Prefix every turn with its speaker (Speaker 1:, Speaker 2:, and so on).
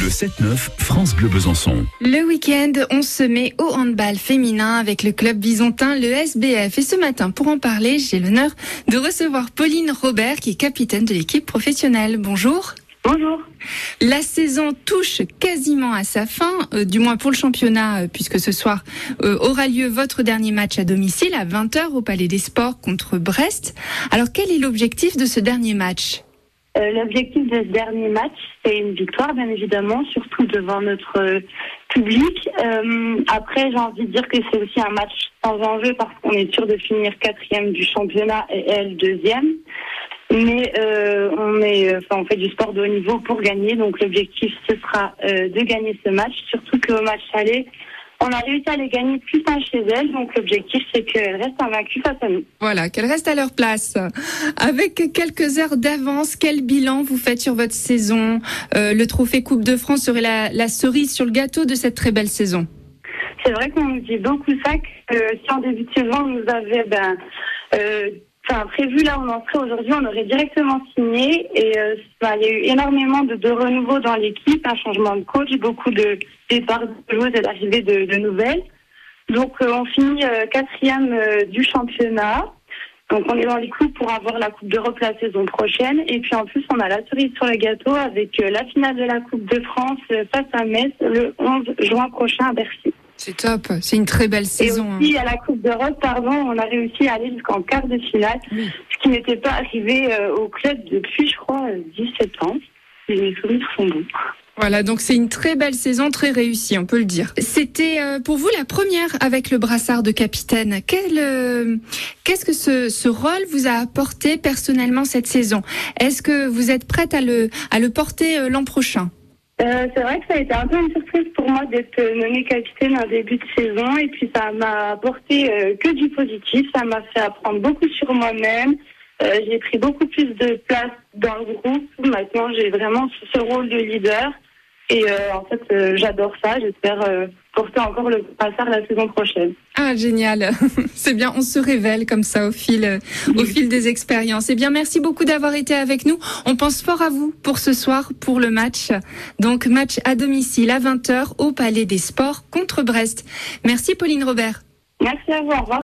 Speaker 1: Le 7-9, France Bleu Besançon.
Speaker 2: Le week-end, on se met au handball féminin avec le club bisontin, le SBF. Et ce matin, pour en parler, j'ai l'honneur de recevoir Pauline Robert, qui est capitaine de l'équipe professionnelle. Bonjour.
Speaker 3: Bonjour.
Speaker 2: La saison touche quasiment à sa fin, euh, du moins pour le championnat, euh, puisque ce soir euh, aura lieu votre dernier match à domicile à 20h au Palais des Sports contre Brest. Alors quel est l'objectif de ce dernier match?
Speaker 3: L'objectif de ce dernier match, c'est une victoire, bien évidemment, surtout devant notre euh, public. Euh, après, j'ai envie de dire que c'est aussi un match sans enjeu parce qu'on est sûr de finir quatrième du championnat et elle deuxième. Mais euh, on est, enfin, on fait du sport de haut niveau pour gagner, donc l'objectif ce sera euh, de gagner ce match. Surtout qu'au match aller, on a réussi à les gagner plus un chez elle, donc l'objectif c'est qu'elles restent invaincues face à nous.
Speaker 2: Voilà, qu'elles restent à leur place. Avec quelques heures d'avance, quel bilan vous faites sur votre saison? Euh, Le trophée Coupe de France serait la, la cerise sur le gâteau de cette très belle saison.
Speaker 3: C'est vrai qu'on nous dit beaucoup ça, que euh, si en début de saison on nous avait ben, euh, enfin, prévu là où on en serait aujourd'hui, on aurait directement signé. Et euh, ben, il y a eu énormément de, de renouveau dans l'équipe, un changement de coach, beaucoup de départs de joueuses et d'arrivées de, nouvelles. Donc euh, on finit euh, quatrième du championnat. Donc on est dans les coups pour avoir la Coupe d'Europe la saison prochaine. Et puis en plus on a la cerise sur le gâteau avec la finale de la Coupe de France face à Metz le 11 juin prochain à Bercy.
Speaker 2: C'est top, c'est une très belle saison. hein.
Speaker 3: Et aussi à la Coupe d'Europe, pardon, on a réussi à aller jusqu'en quart de finale,
Speaker 2: Oui.
Speaker 3: ce qui n'était pas arrivé euh, au club depuis, je crois, euh, 17 ans. Si mes souvenirs sont bons.
Speaker 2: Voilà, donc c'est une très belle saison, très réussie, on peut le dire. C'était euh, pour vous la première avec le brassard de capitaine. Quel, euh, Qu'est-ce que ce, ce rôle vous a apporté personnellement cette saison? Est-ce que vous êtes prête à le, à le porter euh, l'an prochain?
Speaker 3: Euh, c'est vrai que ça a été un peu une surprise pour moi d'être nommée capitaine en début de saison. Et puis ça m'a apporté euh, que du positif, ça m'a fait apprendre beaucoup sur moi-même, Euh, j'ai pris beaucoup plus de place dans le groupe, maintenant j'ai vraiment ce rôle de leader et euh, en fait euh, j'adore ça, j'espère euh, porter encore le brassard la saison prochaine.
Speaker 2: Ah génial, c'est bien, on se révèle comme ça au fil, au fil des expériences. Eh bien, merci beaucoup d'avoir été avec nous. On pense fort à vous pour ce soir, pour le match. Donc match à domicile à 20h au Palais des Sports contre Brest. Merci Pauline Robert.
Speaker 3: Merci à vous, au revoir.